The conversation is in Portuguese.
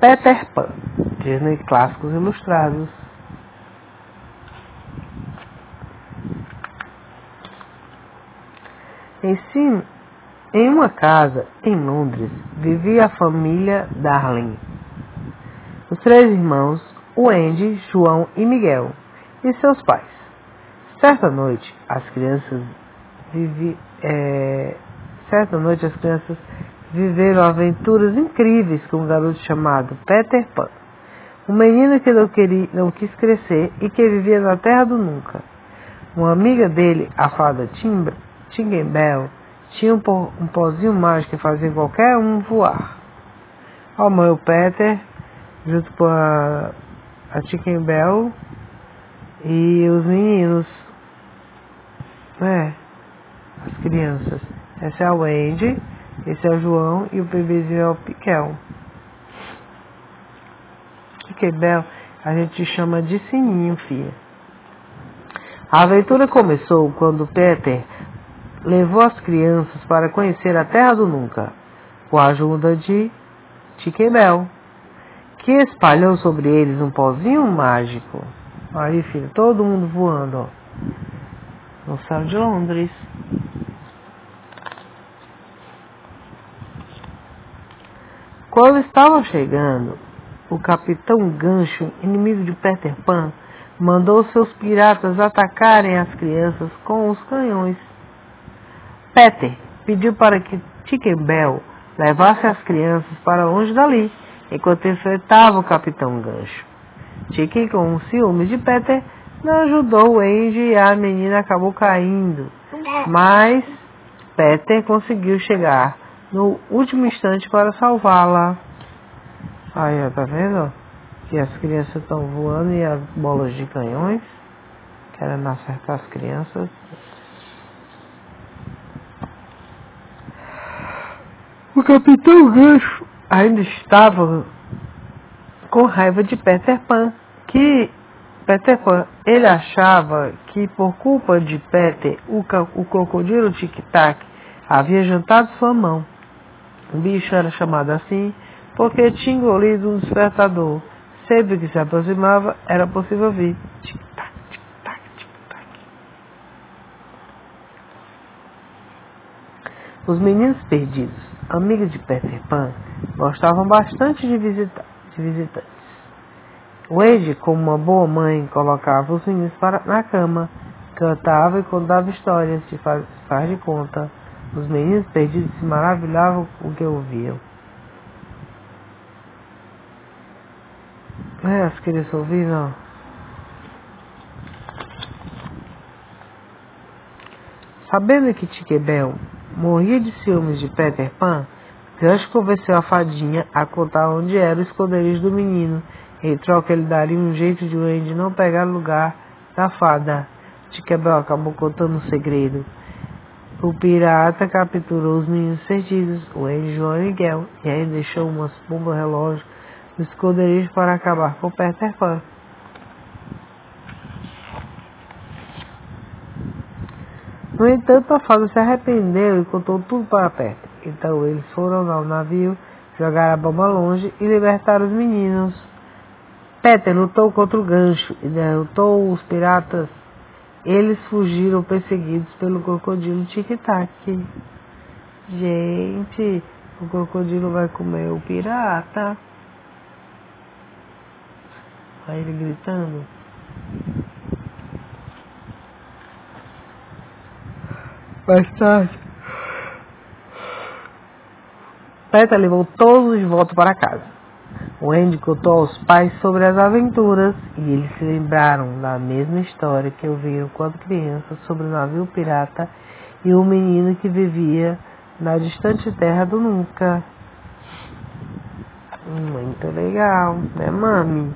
Peter Pan, Disney Clássicos Ilustrados. Em, sim, em uma casa em Londres vivia a família Darling. Os três irmãos, Wendy, João e Miguel, e seus pais. Certa noite, as crianças vivi, é, certa noite as crianças viveram aventuras incríveis com um garoto chamado Peter Pan, um menino que não, queria, não quis crescer e que vivia na terra do nunca. Uma amiga dele, a fada Timbra, Tinkerbell, tinha um, po, um pozinho mágico que fazia qualquer um voar. Ao mãe o Peter, junto com a, a Tinkerbell e os meninos, é, as crianças. Essa é a Wendy, esse é o João e o bebezinho é o Piquel. Tinkerbell a gente chama de sininho, filha. A aventura começou quando Peter levou as crianças para conhecer a Terra do Nunca, com a ajuda de Tinkerbell, que espalhou sobre eles um pozinho mágico. Aí, filho, todo mundo voando, ó, no céu de Londres. Quando estavam chegando, o capitão Gancho, inimigo de Peter Pan, mandou seus piratas atacarem as crianças com os canhões. Peter pediu para que Tinkerbell levasse as crianças para longe dali, enquanto enfrentava o capitão Gancho. Chicken, com um ciúme de Peter, não ajudou Andy e a menina acabou caindo. Mas Peter conseguiu chegar no último instante para salvá-la. Aí, tá vendo? Que as crianças estão voando e as bolas de canhões querendo acertar as crianças. O capitão Gancho ainda estava com raiva de Peter Pan, que Peter Pan, ele achava que por culpa de Peter, o, o crocodilo Tic-Tac havia jantado sua mão. O bicho era chamado assim porque tinha engolido um despertador. Sempre que se aproximava, era possível ouvir. Os meninos perdidos, amigos de Peter Pan, gostavam bastante de, visita de visitantes. Wade, como uma boa mãe, colocava os meninos para, na cama, cantava e contava histórias de faz, faz de conta. Os meninos perdidos se maravilhavam com o que ouviam. É, as crianças ouviram. Sabendo que Tinkerbell morria de ciúmes de Peter Pan, Gancho convenceu a fadinha a contar onde era o esconderijo do menino. Em troca, ele daria um jeito de Wendy não pegar lugar da fada. Tinkerbell acabou contando um segredo. O pirata capturou os meninos perdidos, Wendy, João e Miguel, e aí deixou umas bombas relógio no esconderijo para acabar com Peter Pan. No entanto, a fada se arrependeu e contou tudo para Peter. Então eles foram ao navio, jogaram a bomba longe e libertaram os meninos. Peter lutou contra o gancho e derrotou os piratas. Eles fugiram perseguidos pelo crocodilo Tic-Tac. Gente, o crocodilo vai comer o pirata. Aí ele gritando. Mais tarde, Peter levou todos de volta para casa. O Andy contou aos pais sobre as aventuras e eles se lembraram da mesma história que ouviram quando crianças sobre o navio pirata e o menino que vivia na distante terra do nunca. Muito legal, né, mami?